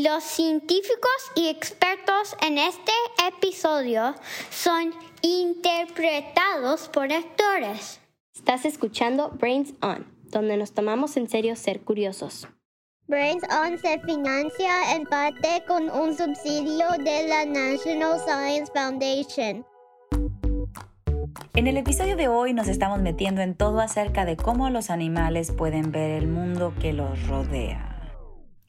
Los científicos y expertos en este episodio son interpretados por actores. Estás escuchando Brains On, donde nos tomamos en serio ser curiosos. Brains On se financia en parte con un subsidio de la National Science Foundation. En el episodio de hoy nos estamos metiendo en todo acerca de cómo los animales pueden ver el mundo que los rodea.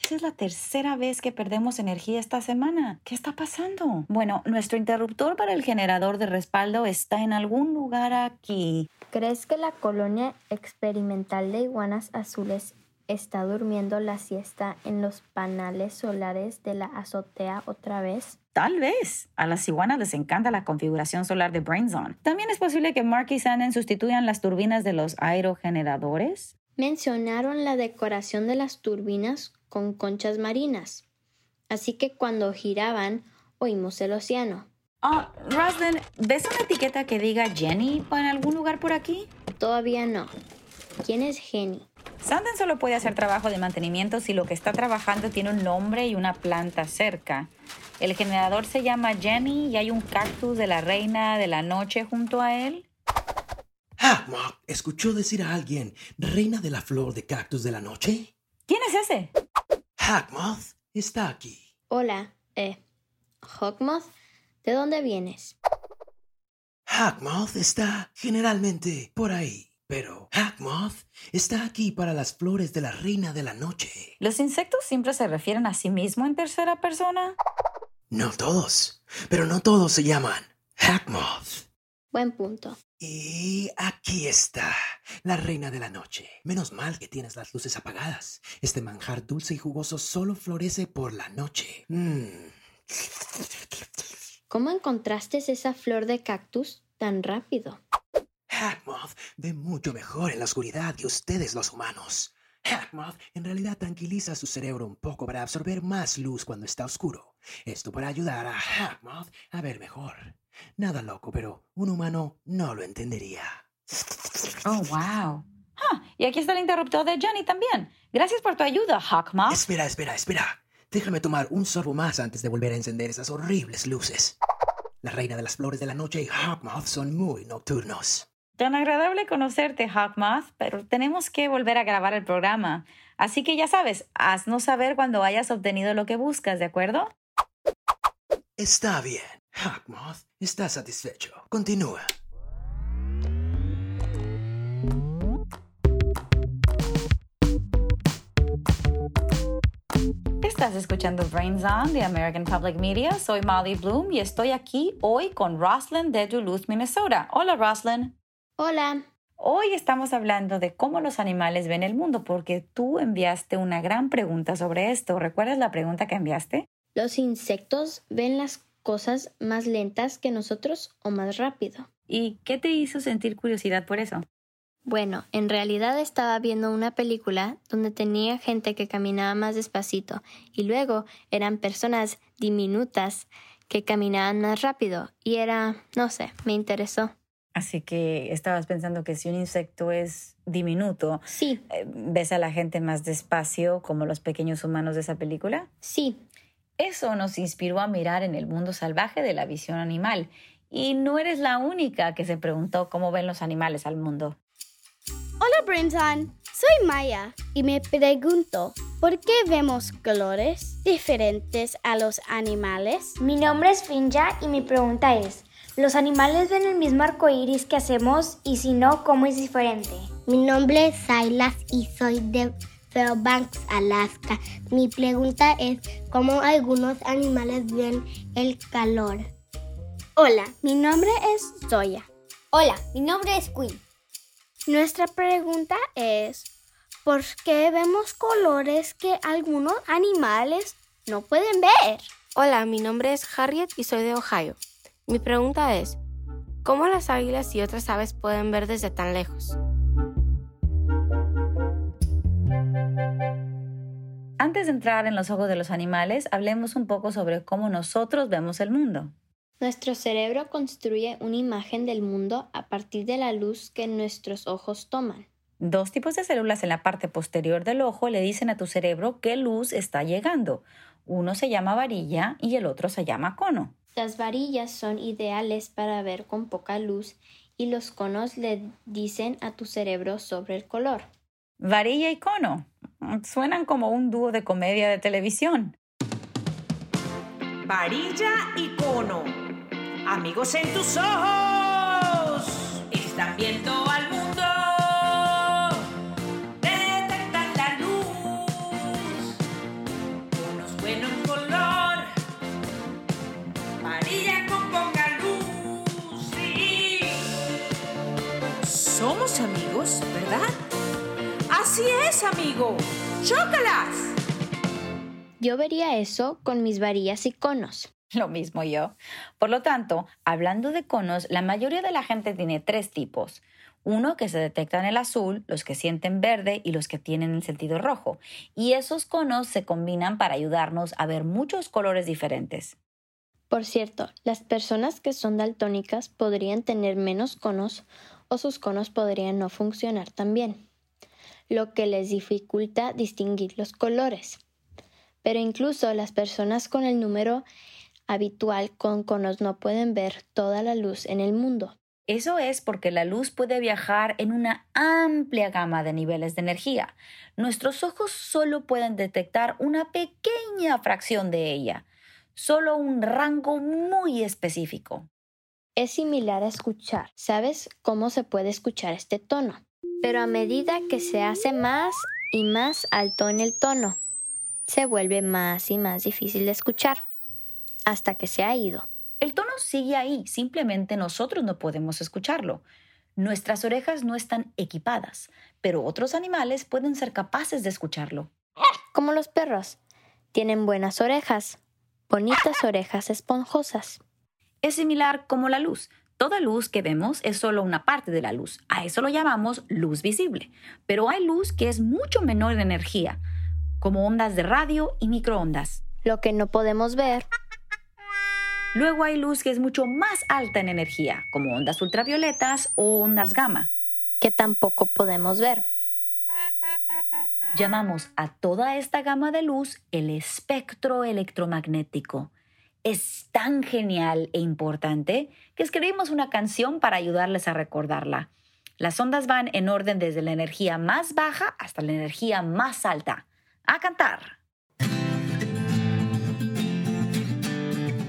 Esta es la tercera vez que perdemos energía esta semana. ¿Qué está pasando? Bueno, nuestro interruptor para el generador de respaldo está en algún lugar aquí. ¿Crees que la colonia experimental de iguanas azules está durmiendo la siesta en los paneles solares de la azotea otra vez? Tal vez. A las iguanas les encanta la configuración solar de BrainZone. También es posible que Mark y Sanden sustituyan las turbinas de los aerogeneradores. Mencionaron la decoración de las turbinas con conchas marinas. Así que cuando giraban, oímos el océano. Ah, Roslyn, ¿ves una etiqueta que diga Jenny en algún lugar por aquí? Todavía no. ¿Quién es Jenny? Sanden solo puede hacer trabajo de mantenimiento si lo que está trabajando tiene un nombre y una planta cerca. El generador se llama Jenny y hay un cactus de la reina de la noche junto a él. Ah, ¿escuchó decir a alguien reina de la flor de cactus de la noche? ¿Quién es ese? Hawkmoth está aquí. Hola, eh, Hawkmoth, ¿de dónde vienes? Hawkmoth está generalmente por ahí, pero Hawkmoth está aquí para las flores de la reina de la noche. ¿Los insectos siempre se refieren a sí mismos en tercera persona? No todos, pero no todos se llaman Hawkmoth. Buen punto. Y aquí está, la reina de la noche. Menos mal que tienes las luces apagadas. Este manjar dulce y jugoso solo florece por la noche. Mm. ¿Cómo encontraste esa flor de cactus tan rápido? Hackmoth ve mucho mejor en la oscuridad que ustedes los humanos. Hackmoth en realidad tranquiliza su cerebro un poco para absorber más luz cuando está oscuro. Esto para ayudar a Hackmoth a ver mejor. Nada loco, pero un humano no lo entendería. Oh, wow. Ah, y aquí está el interruptor de Johnny también. Gracias por tu ayuda, Hawkmoth. Espera, espera, espera. Déjame tomar un sorbo más antes de volver a encender esas horribles luces. La reina de las flores de la noche y Hawkmoth son muy nocturnos. Tan agradable conocerte, Hawkmoth, pero tenemos que volver a grabar el programa. Así que ya sabes, haznos saber cuando hayas obtenido lo que buscas, ¿de acuerdo? Está bien. Hawkmoth está satisfecho. Continúa. Estás escuchando Brains On de American Public Media. Soy Molly Bloom y estoy aquí hoy con Roslyn de Duluth, Minnesota. Hola, Roslyn. Hola. Hoy estamos hablando de cómo los animales ven el mundo porque tú enviaste una gran pregunta sobre esto. ¿Recuerdas la pregunta que enviaste? ¿Los insectos ven las cosas más lentas que nosotros o más rápido? ¿Y qué te hizo sentir curiosidad por eso? Bueno, en realidad estaba viendo una película donde tenía gente que caminaba más despacito y luego eran personas diminutas que caminaban más rápido y era, no sé, me interesó. Así que estabas pensando que si un insecto es diminuto, sí. Eh, ¿ves a la gente más despacio como los pequeños humanos de esa película? Sí. Eso nos inspiró a mirar en el mundo salvaje de la visión animal. Y no eres la única que se preguntó cómo ven los animales al mundo. Hola Brenton, soy Maya y me pregunto, ¿por qué vemos colores diferentes a los animales? Mi nombre es Finja y mi pregunta es, ¿los animales ven el mismo arco iris que hacemos y si no, cómo es diferente? Mi nombre es Silas y soy de Fairbanks, Alaska. Mi pregunta es, ¿cómo algunos animales ven el calor? Hola, mi nombre es Zoya. Hola, mi nombre es Quinn. Nuestra pregunta es, ¿por qué vemos colores que algunos animales no pueden ver? Hola, mi nombre es Harriet y soy de Ohio. Mi pregunta es, ¿cómo las águilas y otras aves pueden ver desde tan lejos? Antes de entrar en los ojos de los animales, hablemos un poco sobre cómo nosotros vemos el mundo. Nuestro cerebro construye una imagen del mundo a partir de la luz que nuestros ojos toman. Dos tipos de células en la parte posterior del ojo le dicen a tu cerebro qué luz está llegando. Uno se llama varilla y el otro se llama cono. Las varillas son ideales para ver con poca luz y los conos le dicen a tu cerebro sobre el color. Varilla y cono. Suenan como un dúo de comedia de televisión. Varilla y cono. Amigos en tus ojos. Están viendo amigo. ¡Chócalas! Yo vería eso con mis varillas y conos. Lo mismo yo. Por lo tanto, hablando de conos, la mayoría de la gente tiene tres tipos. Uno que se detecta en el azul, los que sienten verde y los que tienen el sentido rojo. Y esos conos se combinan para ayudarnos a ver muchos colores diferentes. Por cierto, las personas que son daltónicas podrían tener menos conos o sus conos podrían no funcionar tan bien, lo que les dificulta distinguir los colores. Pero incluso las personas con el número habitual con conos no pueden ver toda la luz en el mundo. Eso es porque la luz puede viajar en una amplia gama de niveles de energía. Nuestros ojos solo pueden detectar una pequeña fracción de ella, solo un rango muy específico. Es similar a escuchar. ¿Sabes cómo se puede escuchar este tono? Pero a medida que se hace más y más alto en el tono, se vuelve más y más difícil de escuchar hasta que se ha ido. El tono sigue ahí, simplemente nosotros no podemos escucharlo. Nuestras orejas no están equipadas, pero otros animales pueden ser capaces de escucharlo. Como los perros. Tienen buenas orejas, bonitas orejas esponjosas. Es similar como la luz. Toda luz que vemos es solo una parte de la luz. A eso lo llamamos luz visible. Pero hay luz que es mucho menor en energía, como ondas de radio y microondas. Lo que no podemos ver Luego hay luz que es mucho más alta en energía, como ondas ultravioletas o ondas gamma. que tampoco podemos ver. Llamamos a toda esta gama de luz el espectro electromagnético. Es tan genial e importante que escribimos una canción para ayudarles a recordarla. Las ondas van en orden desde la energía más baja hasta la energía más alta. A cantar.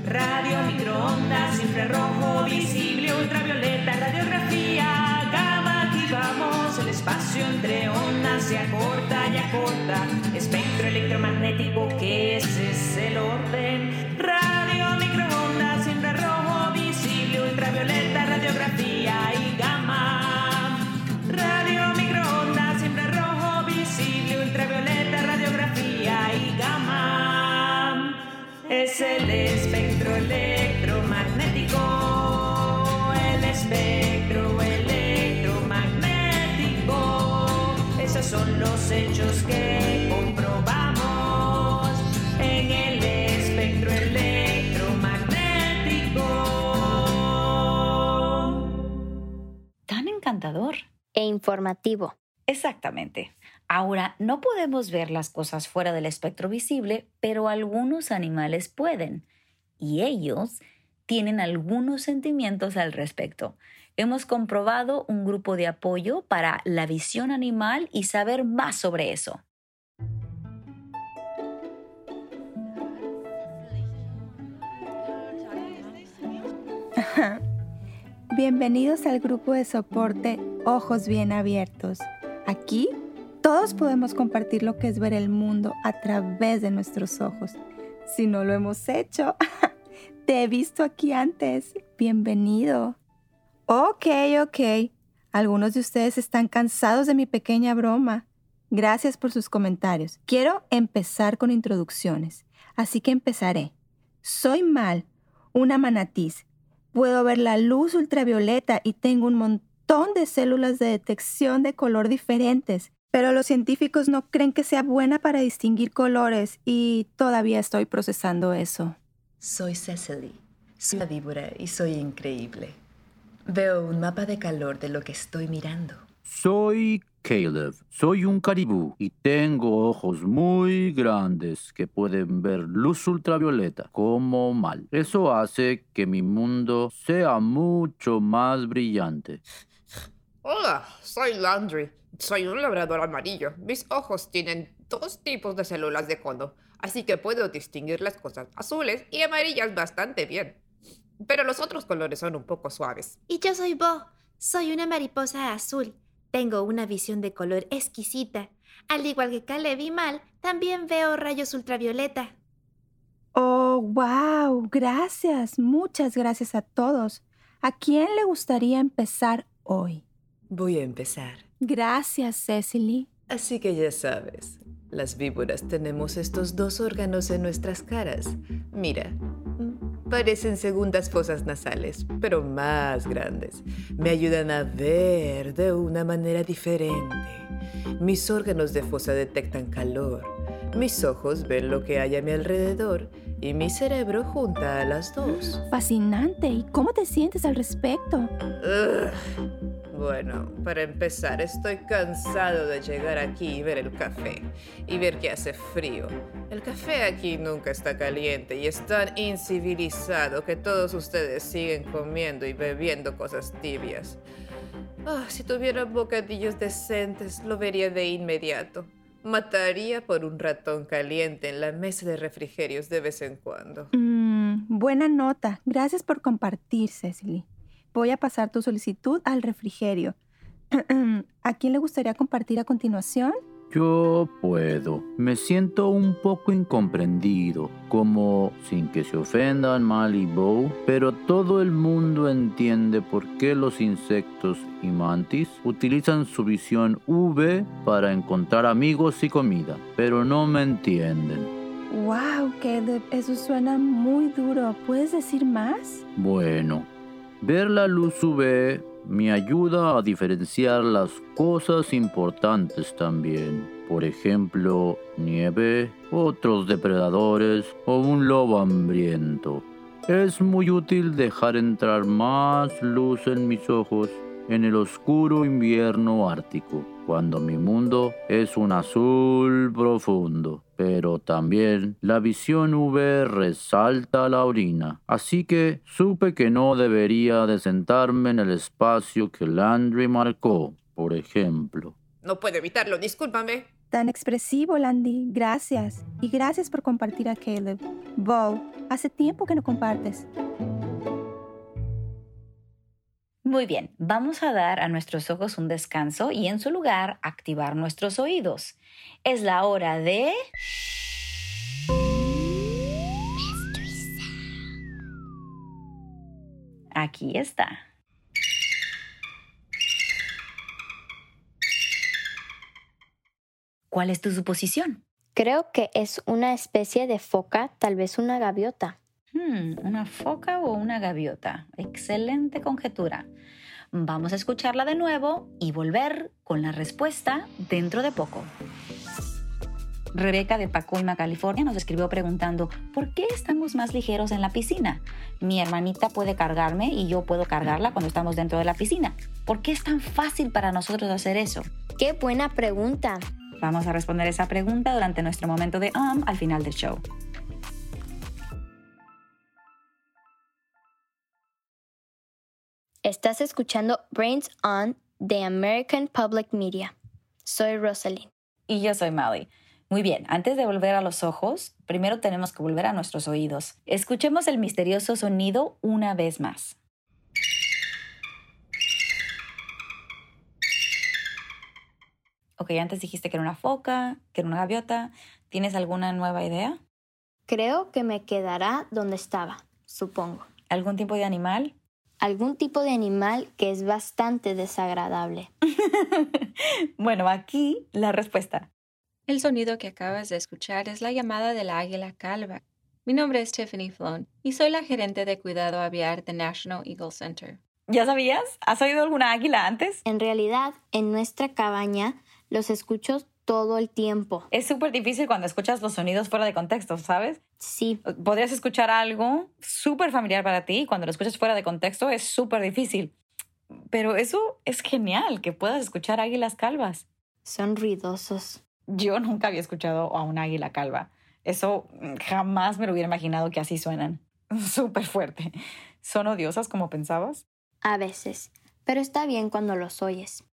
Radio, microondas, infrarrojo, visible, ultravioleta, radiografía, gamma, activamos el espacio entre ondas, se acorta y acorta, espectro electromagnético, que es los hechos que comprobamos en el espectro electromagnético. Tan encantador. E informativo. Exactamente. Ahora, no podemos ver las cosas fuera del espectro visible, pero algunos animales pueden. Y ellos tienen algunos sentimientos al respecto. Hemos comprobado un grupo de apoyo para la visión animal y saber más sobre eso. Bienvenidos al grupo de soporte Ojos Bien Abiertos. Aquí todos podemos compartir lo que es ver el mundo a través de nuestros ojos. Si no lo hemos hecho, te he visto aquí antes. Bienvenido. Ok, ok. Algunos de ustedes están cansados de mi pequeña broma. Gracias por sus comentarios. Quiero empezar con introducciones, así que empezaré. Soy Mal, una manatiz. Puedo ver la luz ultravioleta y tengo un montón de células de detección de color diferentes, pero los científicos no creen que sea buena para distinguir colores y todavía estoy procesando eso. Soy Cecily, soy una víbora y soy increíble. Veo un mapa de calor de lo que estoy mirando. Soy Caleb. Soy un caribú y tengo ojos muy grandes que pueden ver luz ultravioleta como mal. Eso hace que mi mundo sea mucho más brillante. Hola, soy Landry. Soy un labrador amarillo. Mis ojos tienen dos tipos de células de cono, así que puedo distinguir las cosas azules y amarillas bastante bien. Pero los otros colores son un poco suaves. Y yo soy Bo. Soy una mariposa azul. Tengo una visión de color exquisita. Al igual que Caleb y Mal, también veo rayos ultravioleta. Oh, wow. Gracias. Muchas gracias a todos. ¿A quién le gustaría empezar hoy? Voy a empezar. Gracias, Cecily. Así que ya sabes, las víboras tenemos estos dos órganos en nuestras caras. Mira, parecen segundas fosas nasales, pero más grandes. Me ayudan a ver de una manera diferente. Mis órganos de fosa detectan calor. Mis ojos ven lo que hay a mi alrededor y mi cerebro junta a las dos. Fascinante. ¿Y cómo te sientes al respecto? Ugh. Bueno, para empezar, estoy cansado de llegar aquí y ver el café y ver que hace frío. El café aquí nunca está caliente y es tan incivilizado que todos ustedes siguen comiendo y bebiendo cosas tibias. Ah, si tuviera bocadillos decentes, lo vería de inmediato. Mataría por un ratón caliente en la mesa de refrigerios de vez en cuando. Mm, buena nota. Gracias por compartir, Cecily. Voy a pasar tu solicitud al refrigerio. ¿A quién le gustaría compartir a continuación? Yo puedo. Me siento un poco incomprendido, como sin que se ofendan Mal y Bow, pero todo el mundo entiende por qué los insectos y mantis utilizan su visión V para encontrar amigos y comida, pero no me entienden. Wow, Caleb, eso suena muy duro. ¿Puedes decir más? Bueno, ver la luz UV me ayuda a diferenciar las cosas importantes también. Por ejemplo, nieve, otros depredadores o un lobo hambriento. Es muy útil dejar entrar más luz en mis ojos en el oscuro invierno ártico, cuando mi mundo es un azul profundo. Pero también la visión UV resalta la orina, así que supe que no debería de sentarme en el espacio que Landry marcó, por ejemplo. No puedo evitarlo, discúlpame. Tan expresivo, Landy. Gracias. Y gracias por compartir a Caleb. Bo, hace tiempo que no compartes. Muy bien, vamos a dar a nuestros ojos un descanso y en su lugar activar nuestros oídos. Es la hora de... Aquí está. ¿Cuál es tu suposición? Creo que es una especie de foca, tal vez una gaviota. Hmm, ¿Una foca o una gaviota? Excelente conjetura. Vamos a escucharla de nuevo y volver con la respuesta dentro de poco. Rebeca de Pacoima, California, nos escribió preguntando, ¿por qué estamos más ligeros en la piscina? Mi hermanita puede cargarme y yo puedo cargarla cuando estamos dentro de la piscina. ¿Por qué es tan fácil para nosotros hacer eso? ¡Qué buena pregunta! Vamos a responder esa pregunta durante nuestro momento de um al final del show. Estás escuchando Brains On de American Public Media. Soy Rosalind. Y yo soy Molly. Muy bien, antes de volver a los ojos, primero tenemos que volver a nuestros oídos. Escuchemos el misterioso sonido una vez más. Ok, antes dijiste que era una foca, que era una gaviota. ¿Tienes alguna nueva idea? Creo que me quedará donde estaba, supongo. ¿Algún tipo de animal? Algún tipo de animal que es bastante desagradable. bueno, aquí la respuesta. El sonido que acabas de escuchar es la llamada del águila calva. Mi nombre es Tiffany Flown y soy la gerente de cuidado aviar de National Eagle Center. ¿Ya sabías? ¿Has oído alguna águila antes? En realidad, en nuestra cabaña los escucho todo el tiempo. Es súper difícil cuando escuchas los sonidos fuera de contexto, ¿sabes? Sí. Podrías escuchar algo súper familiar para ti y cuando lo escuchas fuera de contexto es súper difícil. Pero eso es genial, que puedas escuchar águilas calvas. Son ruidosos. Yo nunca había escuchado a un águila calva. Eso jamás me lo hubiera imaginado que así suenan. Súper fuerte. ¿Son odiosas como pensabas? A veces, pero está bien cuando los oyes.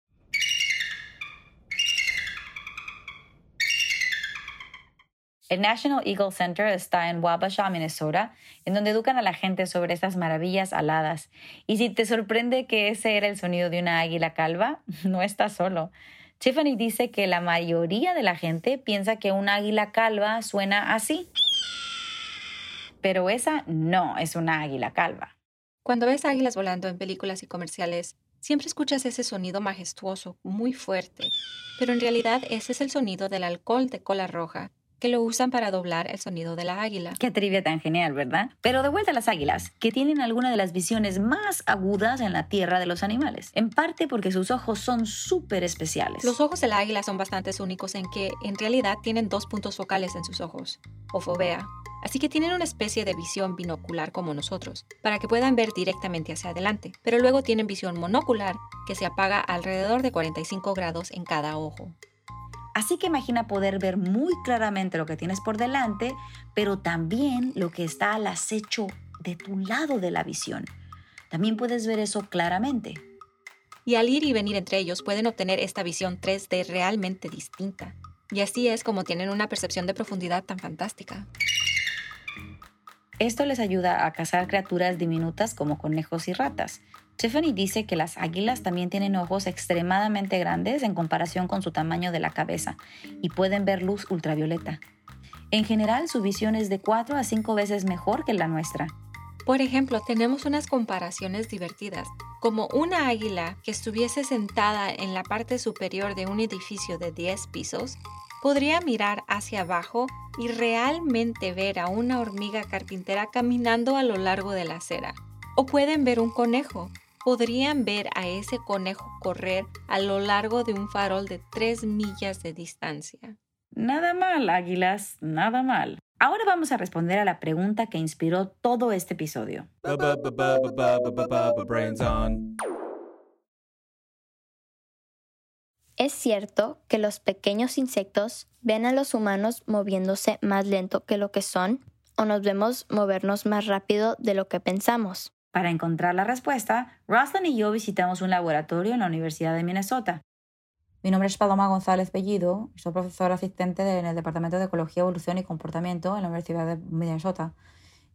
El National Eagle Center está en Wabasha, Minnesota, en donde educan a la gente sobre estas maravillas aladas. Y si te sorprende que ese era el sonido de una águila calva, no estás solo. Tiffany dice que la mayoría de la gente piensa que un águila calva suena así. Pero esa no es una águila calva. Cuando ves águilas volando en películas y comerciales, siempre escuchas ese sonido majestuoso, muy fuerte. Pero en realidad ese es el sonido del alcohol de cola roja que lo usan para doblar el sonido de la águila. Qué trivia tan genial, ¿verdad? Pero de vuelta a las águilas, que tienen alguna de las visiones más agudas en la tierra de los animales, en parte porque sus ojos son súper especiales. Los ojos de la águila son bastante únicos en que en realidad tienen dos puntos focales en sus ojos, o fovea, así que tienen una especie de visión binocular como nosotros, para que puedan ver directamente hacia adelante, pero luego tienen visión monocular que se apaga alrededor de 45 grados en cada ojo. Así que imagina poder ver muy claramente lo que tienes por delante, pero también lo que está al acecho de tu lado de la visión. También puedes ver eso claramente. Y al ir y venir entre ellos pueden obtener esta visión 3D realmente distinta. Y así es como tienen una percepción de profundidad tan fantástica. Esto les ayuda a cazar criaturas diminutas como conejos y ratas, Tiffany dice que las águilas también tienen ojos extremadamente grandes en comparación con su tamaño de la cabeza y pueden ver luz ultravioleta. En general, su visión es de 4 a 5 veces mejor que la nuestra. Por ejemplo, tenemos unas comparaciones divertidas, como una águila que estuviese sentada en la parte superior de un edificio de 10 pisos, podría mirar hacia abajo y realmente ver a una hormiga carpintera caminando a lo largo de la acera. O pueden ver un conejo podrían ver a ese conejo correr a lo largo de un farol de tres millas de distancia. Nada mal, águilas, nada mal. Ahora vamos a responder a la pregunta que inspiró todo este episodio. ¿Es cierto que los pequeños insectos ven a los humanos moviéndose más lento que lo que son? ¿O nos vemos movernos más rápido de lo que pensamos? Para encontrar la respuesta, Rosalind y yo visitamos un laboratorio en la Universidad de Minnesota. Mi nombre es Paloma González Bellido y soy profesora asistente en el Departamento de Ecología, Evolución y Comportamiento en la Universidad de Minnesota.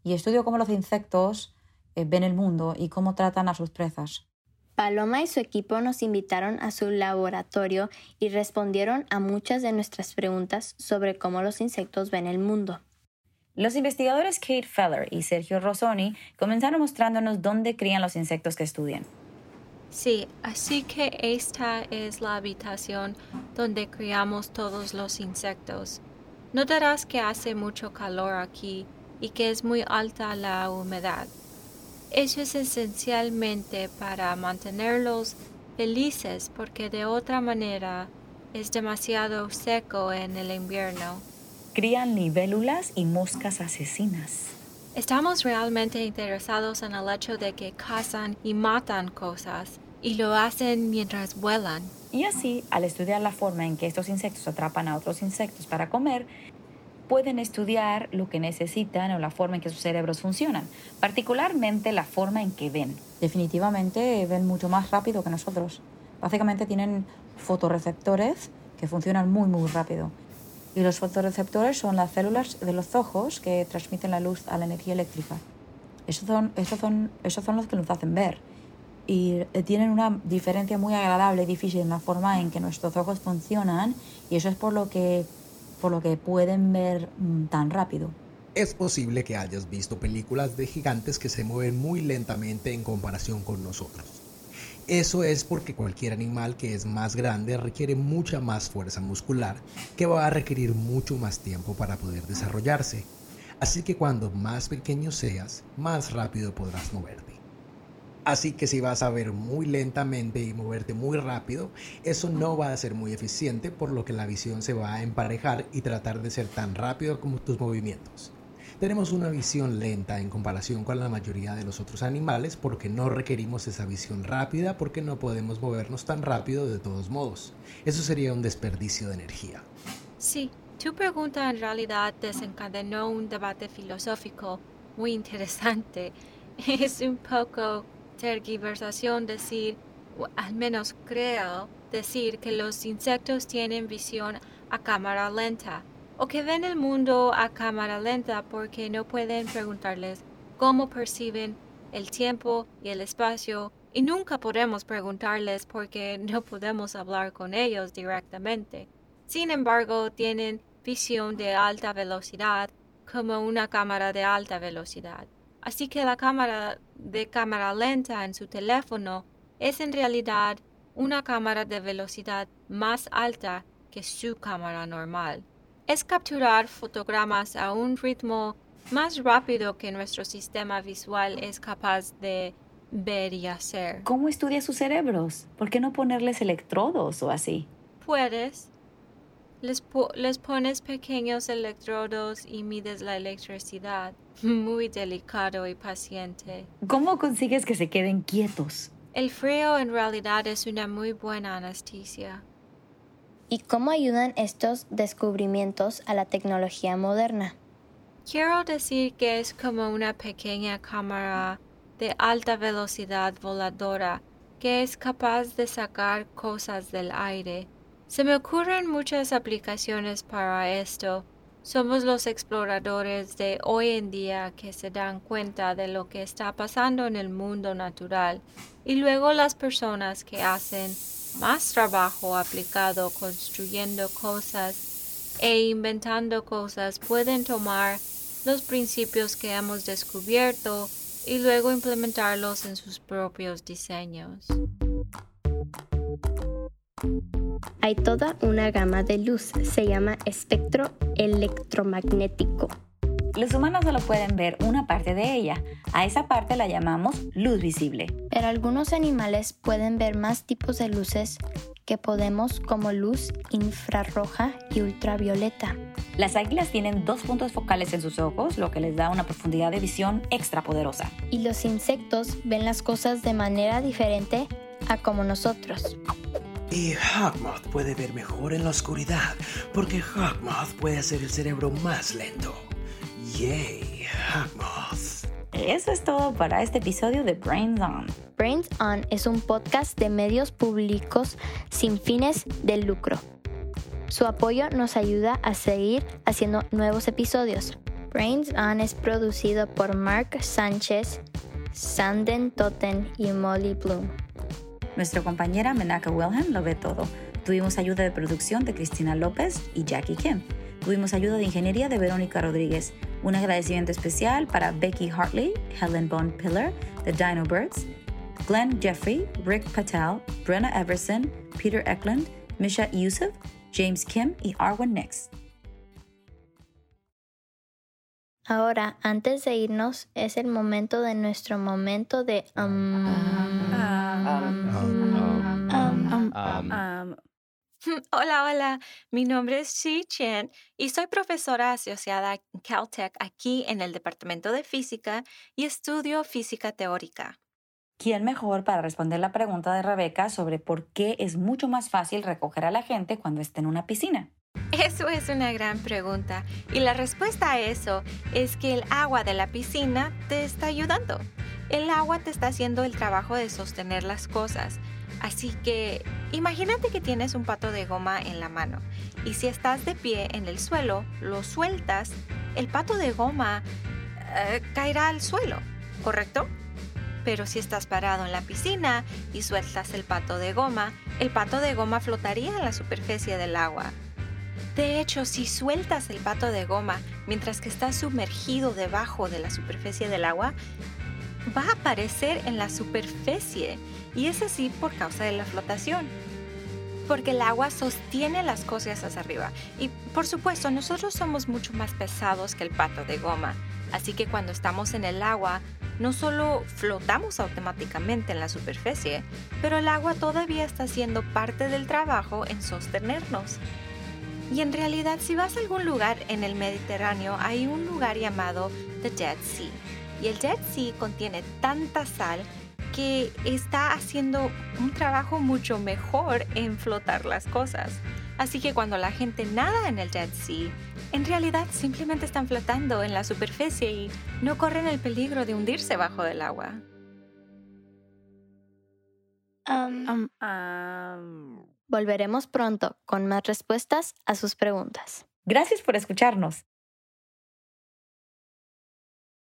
Y estudio cómo los insectos eh, ven el mundo y cómo tratan a sus presas. Paloma y su equipo nos invitaron a su laboratorio y respondieron a muchas de nuestras preguntas sobre cómo los insectos ven el mundo. Los investigadores Kate Feller y Sergio Rossoni comenzaron mostrándonos dónde crían los insectos que estudian. Sí, así que esta es la habitación donde criamos todos los insectos. Notarás que hace mucho calor aquí y que es muy alta la humedad. Eso es esencialmente para mantenerlos felices porque de otra manera es demasiado seco en el invierno crían libélulas y moscas asesinas. Estamos realmente interesados en el hecho de que cazan y matan cosas y lo hacen mientras vuelan. Y así, al estudiar la forma en que estos insectos atrapan a otros insectos para comer, pueden estudiar lo que necesitan o la forma en que sus cerebros funcionan, particularmente la forma en que ven. Definitivamente ven mucho más rápido que nosotros. Básicamente tienen fotorreceptores que funcionan muy muy rápido y los fotorreceptores son las células de los ojos que transmiten la luz a la energía eléctrica. Esos son, esos son, esos son los que nos hacen ver. Y eh, tienen una diferencia muy agradable y difícil en la forma en que nuestros ojos funcionan y eso es por lo que, por lo que pueden ver mm, tan rápido. Es posible que hayas visto películas de gigantes que se mueven muy lentamente en comparación con nosotros. Eso es porque cualquier animal que es más grande requiere mucha más fuerza muscular que va a requerir mucho más tiempo para poder desarrollarse. Así que cuando más pequeño seas, más rápido podrás moverte. Así que si vas a ver muy lentamente y moverte muy rápido, eso no va a ser muy eficiente, por lo que la visión se va a emparejar y tratar de ser tan rápido como tus movimientos. Tenemos una visión lenta en comparación con la mayoría de los otros animales porque no requerimos esa visión rápida porque no podemos movernos tan rápido de todos modos. Eso sería un desperdicio de energía. Sí, tu pregunta en realidad desencadenó un debate filosófico muy interesante. Es un poco tergiversación decir, o al menos creo decir, que los insectos tienen visión a cámara lenta o que ven el mundo a cámara lenta porque no pueden preguntarles cómo perciben el tiempo y el espacio y nunca podemos preguntarles porque no podemos hablar con ellos directamente. Sin embargo, tienen visión de alta velocidad como una cámara de alta velocidad. Así que la cámara de cámara lenta en su teléfono es en realidad una cámara de velocidad más alta que su cámara normal. Es capturar fotogramas a un ritmo más rápido que nuestro sistema visual es capaz de ver y hacer. ¿Cómo estudia sus cerebros? ¿Por qué no ponerles electrodos o así? Puedes. Les, les pones pequeños electrodos y mides la electricidad. Muy delicado y paciente. ¿Cómo consigues que se queden quietos? El frío en realidad es una muy buena anestesia. ¿Y cómo ayudan estos descubrimientos a la tecnología moderna? Quiero decir que es como una pequeña cámara de alta velocidad voladora que es capaz de sacar cosas del aire. Se me ocurren muchas aplicaciones para esto. Somos los exploradores de hoy en día que se dan cuenta de lo que está pasando en el mundo natural y luego las personas que hacen más trabajo aplicado construyendo cosas e inventando cosas pueden tomar los principios que hemos descubierto y luego implementarlos en sus propios diseños. Hay toda una gama de luz, se llama espectro electromagnético. Los humanos solo pueden ver una parte de ella. A esa parte la llamamos luz visible. Pero algunos animales pueden ver más tipos de luces que podemos como luz infrarroja y ultravioleta. Las águilas tienen dos puntos focales en sus ojos, lo que les da una profundidad de visión extra poderosa. Y los insectos ven las cosas de manera diferente a como nosotros. Y Hawkmoth puede ver mejor en la oscuridad, porque Hawkmoth puede hacer el cerebro más lento. Yay. Eso es todo para este episodio de Brains On. Brains On es un podcast de medios públicos sin fines de lucro. Su apoyo nos ayuda a seguir haciendo nuevos episodios. Brains On es producido por Mark Sánchez, Sanden Totten y Molly Bloom. Nuestra compañera Menaka Wilhelm lo ve todo. Tuvimos ayuda de producción de Cristina López y Jackie Kim. Tuvimos ayuda de ingeniería de Verónica Rodríguez. Un agradecimiento especial para Becky Hartley, Helen Bond Pillar, The Dino Birds, Glenn Jeffrey, Rick Patel, Brenna Everson, Peter Eklund, Misha Yusuf, James Kim y Arwen Nix. Ahora, antes de irnos, es el momento de nuestro momento de... Um, Hola, hola. Mi nombre es Xi Chen y soy profesora asociada en Caltech aquí en el Departamento de Física y estudio física teórica. ¿Quién mejor para responder la pregunta de Rebeca sobre por qué es mucho más fácil recoger a la gente cuando está en una piscina? Eso es una gran pregunta y la respuesta a eso es que el agua de la piscina te está ayudando. El agua te está haciendo el trabajo de sostener las cosas. Así que imagínate que tienes un pato de goma en la mano y si estás de pie en el suelo, lo sueltas, el pato de goma eh, caerá al suelo, ¿correcto? Pero si estás parado en la piscina y sueltas el pato de goma, el pato de goma flotaría en la superficie del agua. De hecho, si sueltas el pato de goma mientras que está sumergido debajo de la superficie del agua, va a aparecer en la superficie y es así por causa de la flotación. Porque el agua sostiene las cosas hacia arriba. Y por supuesto, nosotros somos mucho más pesados que el pato de goma. Así que cuando estamos en el agua, no solo flotamos automáticamente en la superficie, pero el agua todavía está haciendo parte del trabajo en sostenernos. Y en realidad, si vas a algún lugar en el Mediterráneo, hay un lugar llamado the Dead Sea. Y el Dead Sea contiene tanta sal que está haciendo un trabajo mucho mejor en flotar las cosas. Así que cuando la gente nada en el Dead Sea, en realidad simplemente están flotando en la superficie y no corren el peligro de hundirse bajo del agua. Volveremos pronto con más respuestas a sus preguntas. Gracias por escucharnos.